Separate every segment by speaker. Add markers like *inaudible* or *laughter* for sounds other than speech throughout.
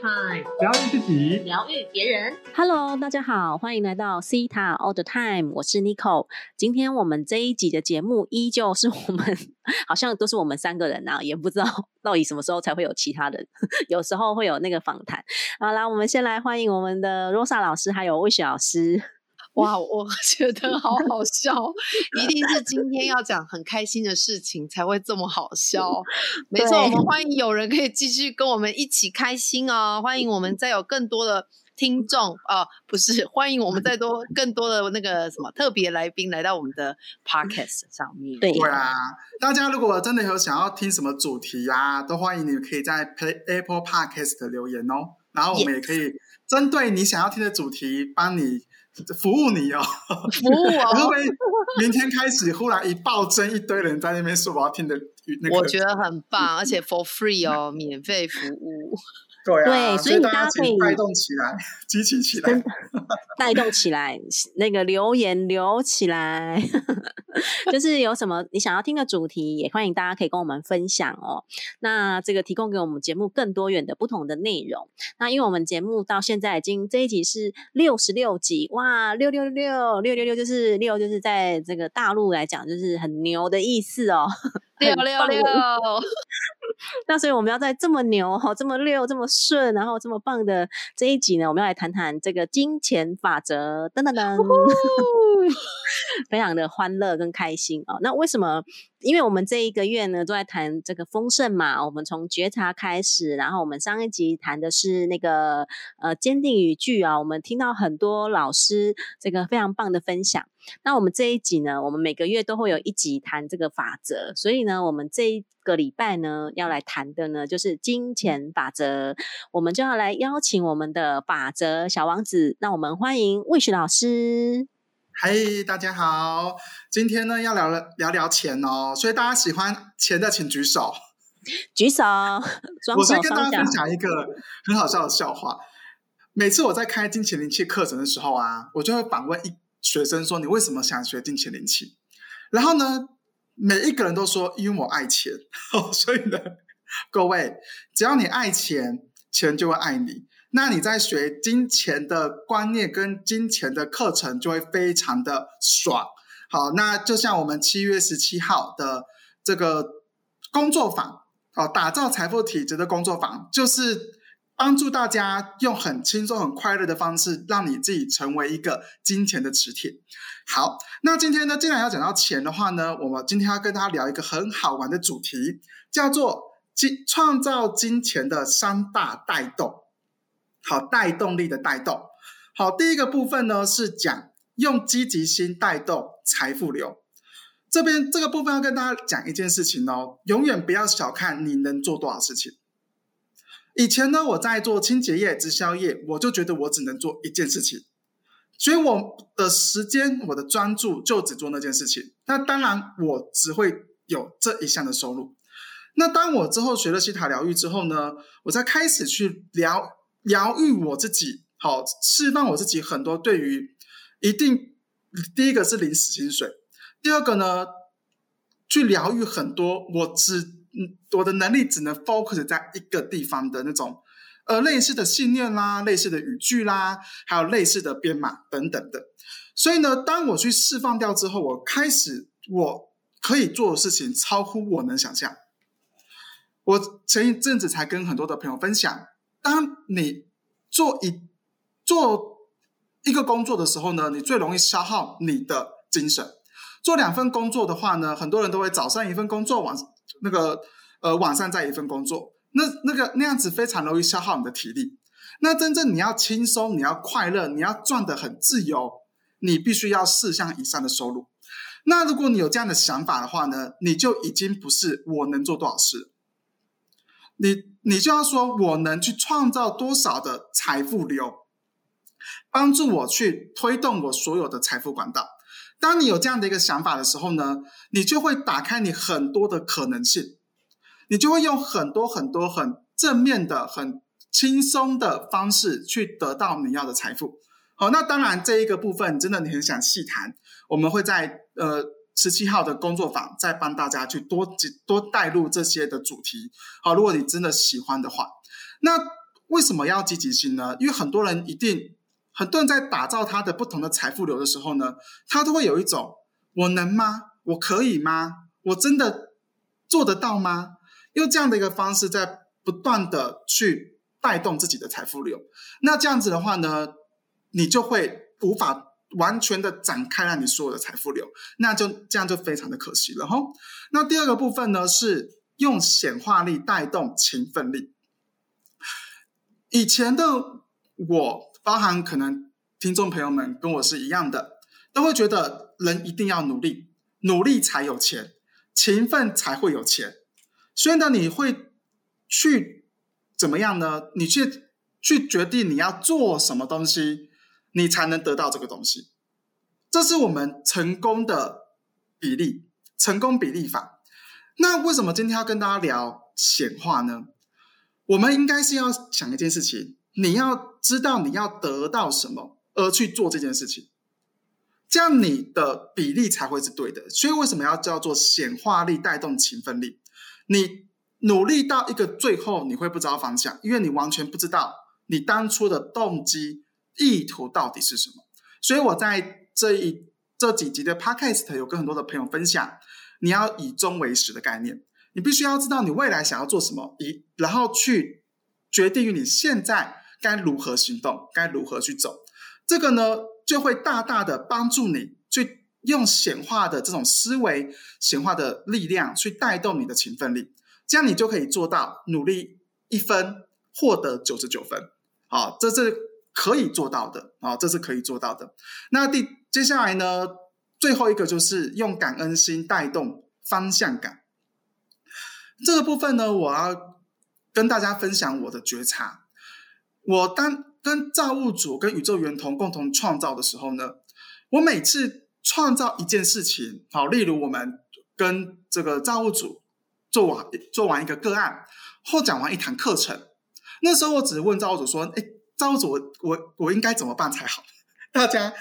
Speaker 1: Time，
Speaker 2: 疗愈自己，
Speaker 1: 疗愈别人。
Speaker 3: Hello，大家好，欢迎来到 Cita All the Time，我是 Nico。今天我们这一集的节目依旧是我们，*laughs* 好像都是我们三个人啊，也不知道到底什么时候才会有其他人，*laughs* 有时候会有那个访谈。好啦，我们先来欢迎我们的 Rosa 老师还有魏雪老师。
Speaker 4: 哇，我 *laughs* 觉得好好笑，*laughs* 一定是今天要讲很开心的事情才会这么好笑。没错，我们欢迎有人可以继续跟我们一起开心哦，欢迎我们再有更多的听众啊、呃，不是，欢迎我们再多更多的那个什么特别来宾来到我们的 podcast 上面。
Speaker 3: 对
Speaker 2: 对啊，大家如果真的有想要听什么主题啊，都欢迎你可以在 Play Apple Podcast 留言哦，然后我们也可以针对你想要听的主题，帮你服务你哦。
Speaker 4: 服务 *laughs*
Speaker 2: 会不
Speaker 4: 哦，
Speaker 2: 会明天开始忽然一暴增，一堆人在那边说我要听的那个？
Speaker 4: 我觉得很棒，而且 for free 哦，免费服务。
Speaker 2: 对啊，
Speaker 3: 对所以
Speaker 2: 大家
Speaker 3: 大家可以
Speaker 2: 请带动起来，激起起来
Speaker 3: 真。*laughs* 带动起来，那个留言留起来，*laughs* 就是有什么你想要听的主题，也欢迎大家可以跟我们分享哦。那这个提供给我们节目更多元的不同的内容。那因为我们节目到现在已经这一集是六十六集，哇，六六六六六六就是六，就是在这个大陆来讲就是很牛的意思哦。
Speaker 4: 六六六，
Speaker 3: 那所以我们要在这么牛、哈这么溜、这么顺，然后这么棒的这一集呢，我们要来谈谈这个金钱法则，噔噔噔，*laughs* 非常的欢乐跟开心哦。那为什么？因为我们这一个月呢都在谈这个丰盛嘛，我们从觉察开始，然后我们上一集谈的是那个呃坚定语句啊，我们听到很多老师这个非常棒的分享。那我们这一集呢，我们每个月都会有一集谈这个法则，所以呢，我们这一个礼拜呢要来谈的呢就是金钱法则，我们就要来邀请我们的法则小王子，让我们欢迎魏雪老师。
Speaker 2: 嗨，大家好，今天呢要聊了聊聊钱哦，所以大家喜欢钱的请举手。*laughs*
Speaker 3: 举手，双
Speaker 2: 我先跟大家分。享一个很好笑的笑话。每次我在开金钱灵气课程的时候啊，我就会反问一学生说：“你为什么想学金钱灵气？”然后呢，每一个人都说：“因为我爱钱。*laughs* ”所以呢，各位，只要你爱钱，钱就会爱你。那你在学金钱的观念跟金钱的课程，就会非常的爽。好，那就像我们七月十七号的这个工作坊，哦，打造财富体质的工作坊，就是帮助大家用很轻松、很快乐的方式，让你自己成为一个金钱的磁铁。好，那今天呢，既然要讲到钱的话呢，我们今天要跟大家聊一个很好玩的主题，叫做金创造金钱的三大带动。好，带动力的带动。好，第一个部分呢是讲用积极心带动财富流。这边这个部分要跟大家讲一件事情哦，永远不要小看你能做多少事情。以前呢，我在做清洁业、直销业，我就觉得我只能做一件事情，所以我的时间、我的专注就只做那件事情。那当然，我只会有这一项的收入。那当我之后学了西塔疗愈之后呢，我才开始去疗疗愈我自己，好释放我自己很多对于一定第一个是领死薪水，第二个呢，去疗愈很多我只嗯我的能力只能 focus 在一个地方的那种呃类似的信念啦、类似的语句啦，还有类似的编码等等的。所以呢，当我去释放掉之后，我开始我可以做的事情超乎我能想象。我前一阵子才跟很多的朋友分享，当你做一做一个工作的时候呢，你最容易消耗你的精神。做两份工作的话呢，很多人都会早上一份工作，晚那个呃晚上再一份工作，那那个那样子非常容易消耗你的体力。那真正你要轻松，你要快乐，你要赚得很自由，你必须要四项以上的收入。那如果你有这样的想法的话呢，你就已经不是我能做多少事。你你就要说，我能去创造多少的财富流，帮助我去推动我所有的财富管道。当你有这样的一个想法的时候呢，你就会打开你很多的可能性，你就会用很多很多很正面的、很轻松的方式去得到你要的财富。好，那当然这一个部分真的你很想细谈，我们会在呃十七号的工作坊再帮大家去多多带入这些的主题。好，如果你真的喜欢的话，那为什么要积极性呢？因为很多人一定，很多人在打造他的不同的财富流的时候呢，他都会有一种我能吗？我可以吗？我真的做得到吗？用这样的一个方式，在不断的去带动自己的财富流。那这样子的话呢，你就会无法完全的展开让你所有的财富流，那就这样就非常的可惜了哈。那第二个部分呢，是用显化力带动勤奋力。以前的我，包含可能听众朋友们跟我是一样的，都会觉得人一定要努力，努力才有钱，勤奋才会有钱。所以呢，你会去怎么样呢？你去去决定你要做什么东西，你才能得到这个东西。这是我们成功的比例，成功比例法。那为什么今天要跟大家聊显化呢？我们应该是要想一件事情，你要知道你要得到什么而去做这件事情，这样你的比例才会是对的。所以为什么要叫做显化力带动勤奋力？你努力到一个最后，你会不知道方向，因为你完全不知道你当初的动机意图到底是什么。所以我在这一这几集的 podcast 有跟很多的朋友分享，你要以终为始的概念，你必须要知道你未来想要做什么，以然后去决定于你现在该如何行动，该如何去走。这个呢，就会大大的帮助你去。用显化的这种思维、显化的力量去带动你的勤奋力，这样你就可以做到努力一分获得九十九分。好，这是可以做到的啊，这是可以做到的。那第接下来呢，最后一个就是用感恩心带动方向感。这个部分呢，我要跟大家分享我的觉察。我当跟造物主、跟宇宙源头共同创造的时候呢，我每次。创造一件事情，好，例如我们跟这个造物主做完做完一个个案，或讲完一堂课程，那时候我只问造物主说：“哎，造物主，我我我应该怎么办才好？” *laughs* 大家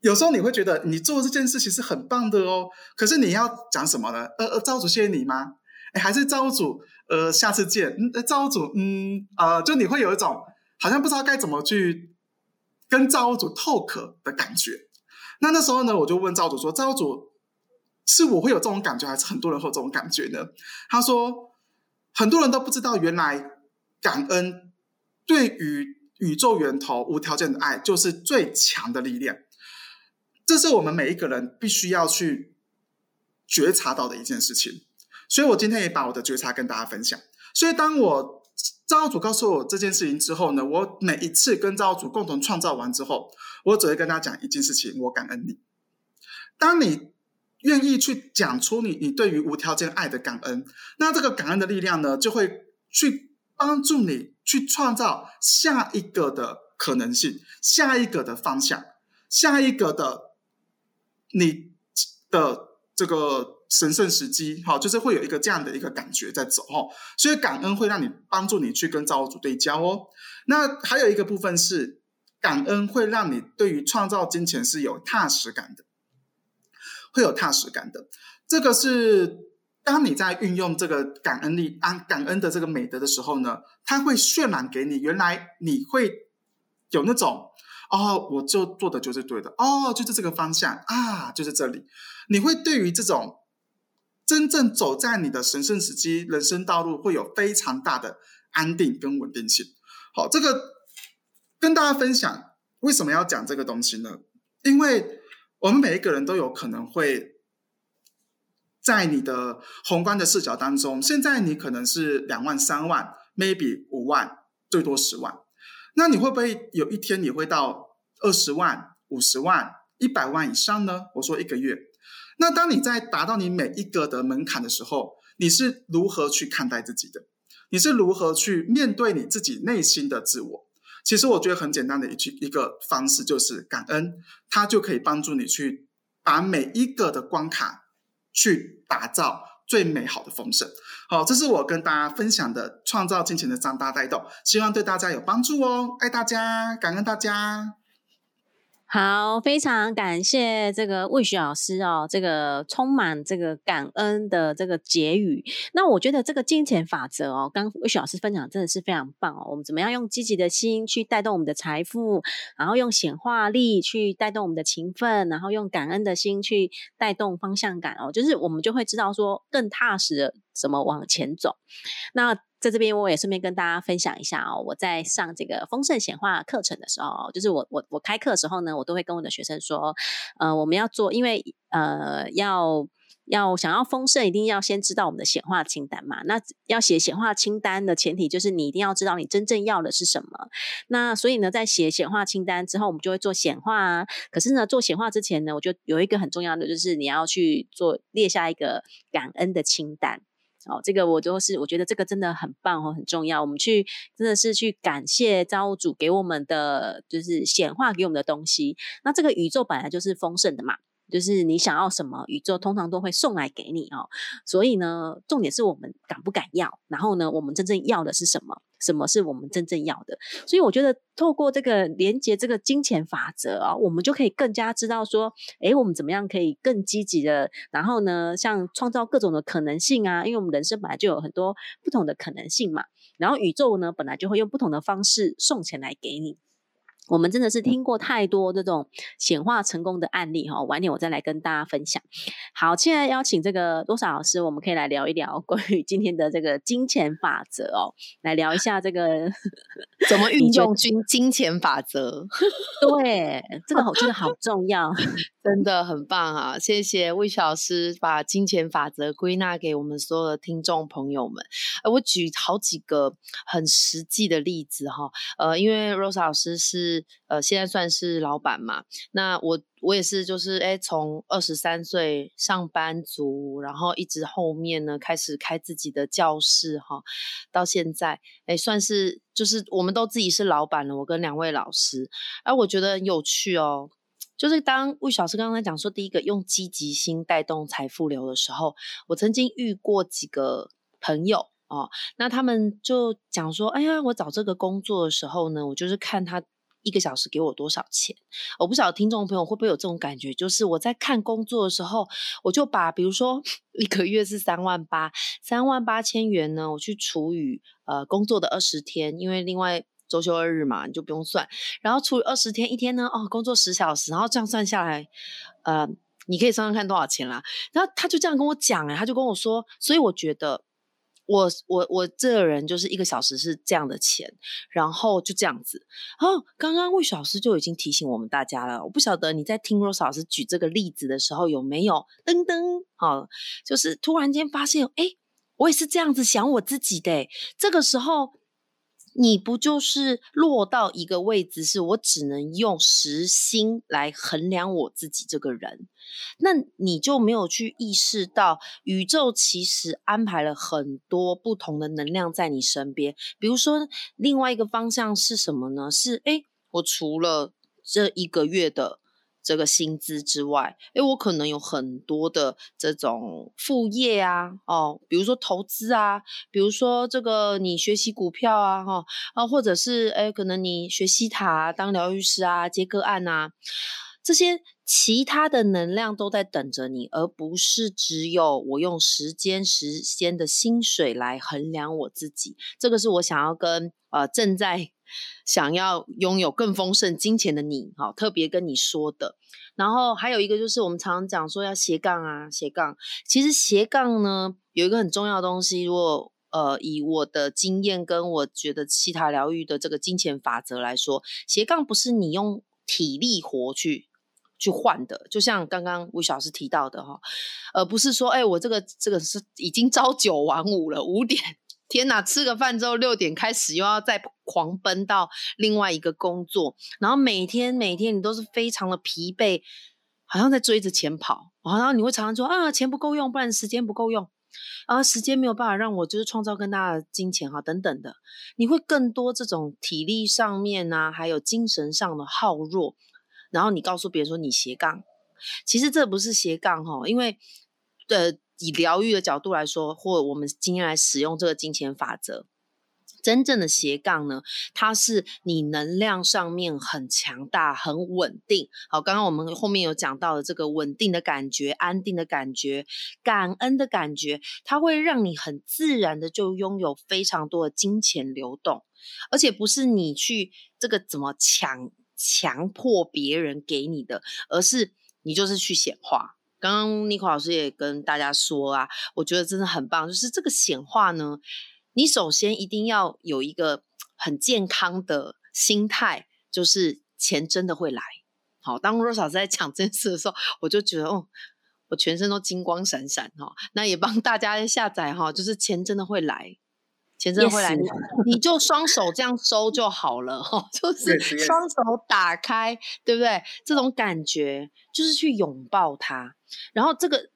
Speaker 2: 有时候你会觉得你做这件事情是很棒的哦，可是你要讲什么呢？呃呃，造物主谢谢你吗？哎，还是造物主呃下次见？嗯，造物主嗯呃，就你会有一种好像不知道该怎么去跟造物主透壳的感觉。那那时候呢，我就问造物主说：“造物主，是我会有这种感觉，还是很多人会有这种感觉呢？”他说：“很多人都不知道，原来感恩对于宇宙源头无条件的爱，就是最强的力量。这是我们每一个人必须要去觉察到的一件事情。所以我今天也把我的觉察跟大家分享。所以当我造物主告诉我这件事情之后呢，我每一次跟造物主共同创造完之后。”我只会跟他讲一件事情，我感恩你。当你愿意去讲出你你对于无条件爱的感恩，那这个感恩的力量呢，就会去帮助你去创造下一个的可能性，下一个的方向，下一个的你的这个神圣时机，好，就是会有一个这样的一个感觉在走，哈。所以感恩会让你帮助你去跟造物主对焦哦。那还有一个部分是。感恩会让你对于创造金钱是有踏实感的，会有踏实感的。这个是当你在运用这个感恩力、安感恩的这个美德的时候呢，它会渲染给你。原来你会有那种哦，我就做的就是对的哦，就是这个方向啊，就是这里。你会对于这种真正走在你的神圣时机人生道路，会有非常大的安定跟稳定性。好，这个。跟大家分享为什么要讲这个东西呢？因为我们每一个人都有可能会在你的宏观的视角当中，现在你可能是两万、三万，maybe 五万，最多十万。那你会不会有一天你会到二十万、五十万、一百万以上呢？我说一个月。那当你在达到你每一个的门槛的时候，你是如何去看待自己的？你是如何去面对你自己内心的自我？其实我觉得很简单的一句一个方式就是感恩，它就可以帮助你去把每一个的关卡去打造最美好的丰盛。好，这是我跟大家分享的创造金钱的三大带动，希望对大家有帮助哦。爱大家，感恩大家。
Speaker 3: 好，非常感谢这个魏雪老师哦，这个充满这个感恩的这个结语。那我觉得这个金钱法则哦，刚魏雪老师分享真的是非常棒哦。我们怎么样用积极的心去带动我们的财富，然后用显化力去带动我们的勤奋，然后用感恩的心去带动方向感哦，就是我们就会知道说更踏实的怎么往前走。那在这边，我也顺便跟大家分享一下哦。我在上这个丰盛显化课程的时候，就是我我我开课的时候呢，我都会跟我的学生说，呃，我们要做，因为呃，要要想要丰盛，一定要先知道我们的显化清单嘛。那要写显化清单的前提，就是你一定要知道你真正要的是什么。那所以呢，在写显化清单之后，我们就会做显化啊。可是呢，做显化之前呢，我就有一个很重要的，就是你要去做列下一个感恩的清单。哦，这个我都是，我觉得这个真的很棒哦，很重要。我们去真的是去感谢造物主给我们的，就是显化给我们的东西。那这个宇宙本来就是丰盛的嘛。就是你想要什么，宇宙通常都会送来给你哦。所以呢，重点是我们敢不敢要，然后呢，我们真正要的是什么？什么是我们真正要的？所以我觉得透过这个连接这个金钱法则啊，我们就可以更加知道说，诶，我们怎么样可以更积极的，然后呢，像创造各种的可能性啊，因为我们人生本来就有很多不同的可能性嘛。然后宇宙呢，本来就会用不同的方式送钱来给你。我们真的是听过太多这种显化成功的案例哈，晚点我再来跟大家分享。好，现在邀请这个多少老师，我们可以来聊一聊关于今天的这个金钱法则哦，来聊一下这个
Speaker 4: 怎么 *laughs* 运用金金钱法则。*laughs*
Speaker 3: 对，这个我觉得好重要，*laughs*
Speaker 4: 真的很棒啊！谢谢魏老师把金钱法则归纳给我们所有的听众朋友们。呃，我举好几个很实际的例子哈，呃，因为 Rose 老师是。呃，现在算是老板嘛？那我我也是，就是哎，从二十三岁上班族，然后一直后面呢开始开自己的教室哈，到现在哎，算是就是我们都自己是老板了。我跟两位老师，哎，我觉得很有趣哦。就是当魏小师刚才讲说，第一个用积极心带动财富流的时候，我曾经遇过几个朋友哦，那他们就讲说，哎呀，我找这个工作的时候呢，我就是看他。一个小时给我多少钱？我不晓得听众朋友会不会有这种感觉，就是我在看工作的时候，我就把比如说一个月是三万八，三万八千元呢，我去除以呃工作的二十天，因为另外周休二日嘛，你就不用算，然后除以二十天，一天呢哦工作十小时，然后这样算下来，呃，你可以算算看多少钱啦。然后他就这样跟我讲，哎，他就跟我说，所以我觉得。我我我这个人就是一个小时是这样的钱，然后就这样子。哦，刚刚魏老师就已经提醒我们大家了。我不晓得你在听 Rose 老师举这个例子的时候有没有噔噔，好，就是突然间发现，哎，我也是这样子想我自己的。这个时候。你不就是落到一个位置，是我只能用实心来衡量我自己这个人，那你就没有去意识到宇宙其实安排了很多不同的能量在你身边。比如说，另外一个方向是什么呢？是诶，我除了这一个月的。这个薪资之外，诶，我可能有很多的这种副业啊，哦，比如说投资啊，比如说这个你学习股票啊，哈啊，或者是诶，可能你学习塔当疗愈师啊，接个案啊，这些其他的能量都在等着你，而不是只有我用时间时间的薪水来衡量我自己。这个是我想要跟呃正在。想要拥有更丰盛金钱的你，哈，特别跟你说的。然后还有一个就是，我们常常讲说要斜杠啊，斜杠。其实斜杠呢，有一个很重要的东西。如果呃，以我的经验跟我觉得其他疗愈的这个金钱法则来说，斜杠不是你用体力活去去换的。就像刚刚吴老师提到的哈，而不是说，哎，我这个这个是已经朝九晚五了，五点。天哪！吃个饭之后六点开始又要再狂奔到另外一个工作，然后每天每天你都是非常的疲惫，好像在追着钱跑。然后你会常常说啊，钱不够用，不然时间不够用，啊，时间没有办法让我就是创造更大的金钱哈，等等的，你会更多这种体力上面啊，还有精神上的耗弱。然后你告诉别人说你斜杠，其实这不是斜杠哈，因为呃。以疗愈的角度来说，或我们今天来使用这个金钱法则，真正的斜杠呢，它是你能量上面很强大、很稳定。好，刚刚我们后面有讲到的这个稳定的感觉、安定的感觉、感恩的感觉，它会让你很自然的就拥有非常多的金钱流动，而且不是你去这个怎么强强迫别人给你的，而是你就是去显化。刚刚妮可老师也跟大家说啊，我觉得真的很棒，就是这个显化呢。你首先一定要有一个很健康的心态，就是钱真的会来。好，当若嫂在讲这件事的时候，我就觉得哦，我全身都金光闪闪哈。那也帮大家下载哈，就是钱真的会来，钱会来，你就双手这样收就好了哈，*laughs* 就是双手打开，对不对？这种感觉就是去拥抱它，然后这个。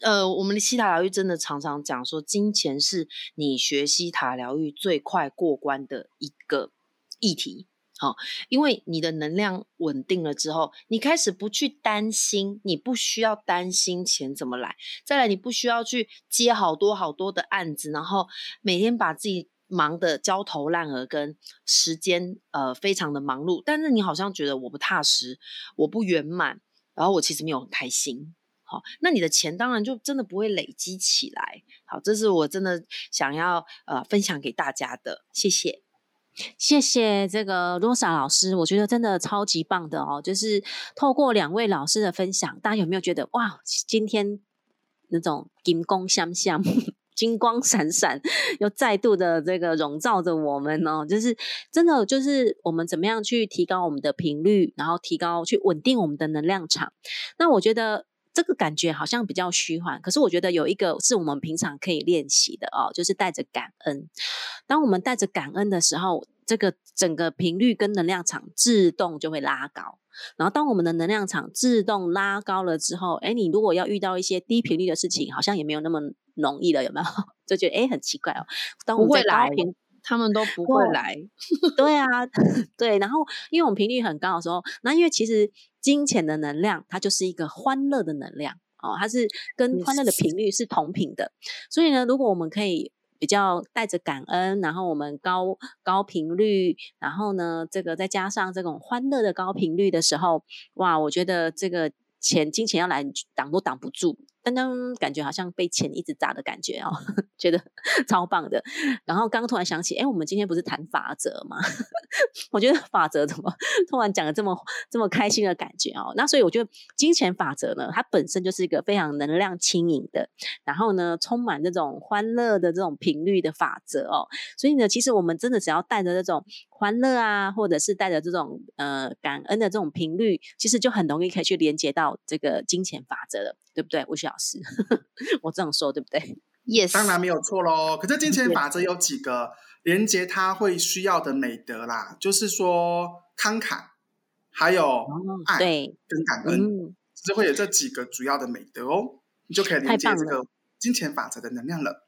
Speaker 4: 呃，我们的西塔疗愈真的常常讲说，金钱是你学西塔疗愈最快过关的一个议题。好，因为你的能量稳定了之后，你开始不去担心，你不需要担心钱怎么来。再来，你不需要去接好多好多的案子，然后每天把自己忙得焦头烂额，跟时间呃非常的忙碌。但是你好像觉得我不踏实，我不圆满，然后我其实没有很开心。好，那你的钱当然就真的不会累积起来。好，这是我真的想要呃分享给大家的，谢谢，
Speaker 3: 谢谢这个罗莎老师，我觉得真的超级棒的哦。就是透过两位老师的分享，大家有没有觉得哇，今天那种金光相相、*laughs* 金光闪闪，又再度的这个笼罩着我们哦？就是真的，就是我们怎么样去提高我们的频率，然后提高去稳定我们的能量场。那我觉得。这个感觉好像比较虚幻，可是我觉得有一个是我们平常可以练习的哦，就是带着感恩。当我们带着感恩的时候，这个整个频率跟能量场自动就会拉高。然后当我们的能量场自动拉高了之后，哎，你如果要遇到一些低频率的事情，好像也没有那么容易了，有没有？*laughs* 就觉得哎，很奇怪哦。当
Speaker 4: 不会来，他们都不会来。
Speaker 3: 对啊，*laughs* 对。然后因为我们频率很高的时候，那因为其实。金钱的能量，它就是一个欢乐的能量哦，它是跟欢乐的频率是同频的。所以呢，如果我们可以比较带着感恩，然后我们高高频率，然后呢，这个再加上这种欢乐的高频率的时候，哇，我觉得这个钱金钱要来挡都挡不住。刚刚感觉好像被钱一直砸的感觉哦，*laughs* 觉得 *laughs* 超棒的。然后刚刚突然想起，哎，我们今天不是谈法则吗？*laughs* 我觉得法则怎么突然讲的这么这么开心的感觉哦？那所以我觉得金钱法则呢，它本身就是一个非常能量轻盈的，然后呢，充满这种欢乐的这种频率的法则哦。所以呢，其实我们真的只要带着这种欢乐啊，或者是带着这种呃感恩的这种频率，其实就很容易可以去连接到这个金钱法则了。对不对，吴需老师？*laughs* 我这样说对不对
Speaker 4: ？Yes，
Speaker 2: 当然没有错喽。可是金钱法则有几个连接，它会需要的美德啦，就是说慷慨，还有爱跟感恩，就会有这几个主要的美德哦，你就可以连接这个金钱法则的能量了。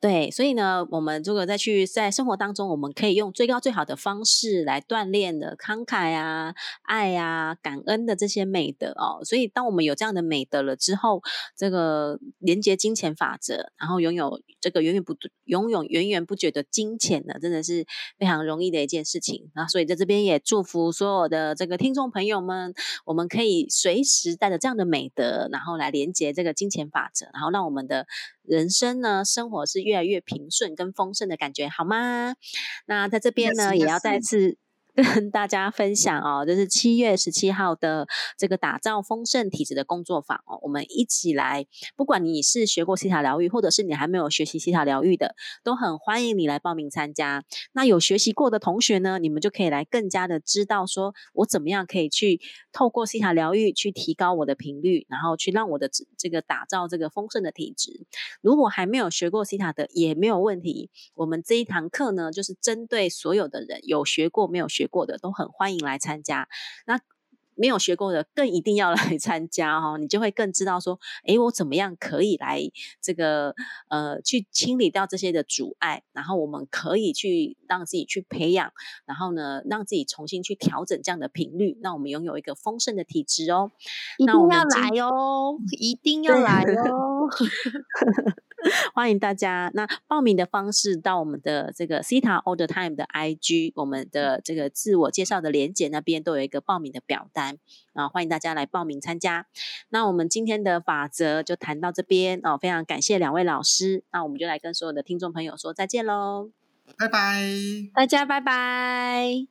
Speaker 3: 对，所以呢，我们如果再去在生活当中，我们可以用最高最好的方式来锻炼的慷慨啊、爱啊、感恩的这些美德哦。所以，当我们有这样的美德了之后，这个连接金钱法则，然后拥有这个源源不拥有源源不绝的金钱呢，真的是非常容易的一件事情。那所以在这边也祝福所有的这个听众朋友们，我们可以随时带着这样的美德，然后来连接这个金钱法则，然后让我们的人生呢，生活是越来越平顺跟丰盛的感觉，好吗？那在这边呢，也要再次。跟大家分享哦，就是七月十七号的这个打造丰盛体质的工作坊哦，我们一起来。不管你是学过西塔疗愈，或者是你还没有学习西塔疗愈的，都很欢迎你来报名参加。那有学习过的同学呢，你们就可以来更加的知道，说我怎么样可以去透过西塔疗愈去提高我的频率，然后去让我的这个打造这个丰盛的体质。如果还没有学过西塔的，也没有问题。我们这一堂课呢，就是针对所有的人，有学过没有学。过的都很欢迎来参加，那没有学过的更一定要来 *laughs* 参加哦，你就会更知道说，哎，我怎么样可以来这个呃去清理掉这些的阻碍，然后我们可以去让自己去培养，然后呢让自己重新去调整这样的频率，让我们拥有一个丰盛的体质哦。
Speaker 4: 一定要来哦，一定要来哦。*laughs* *laughs* *laughs*
Speaker 3: 欢迎大家。那报名的方式到我们的这个 Cita All the Time 的 IG，我们的这个自我介绍的连接那边都有一个报名的表单啊，欢迎大家来报名参加。那我们今天的法则就谈到这边哦，非常感谢两位老师。那我们就来跟所有的听众朋友说再见喽，
Speaker 2: 拜拜，
Speaker 3: 大家拜拜。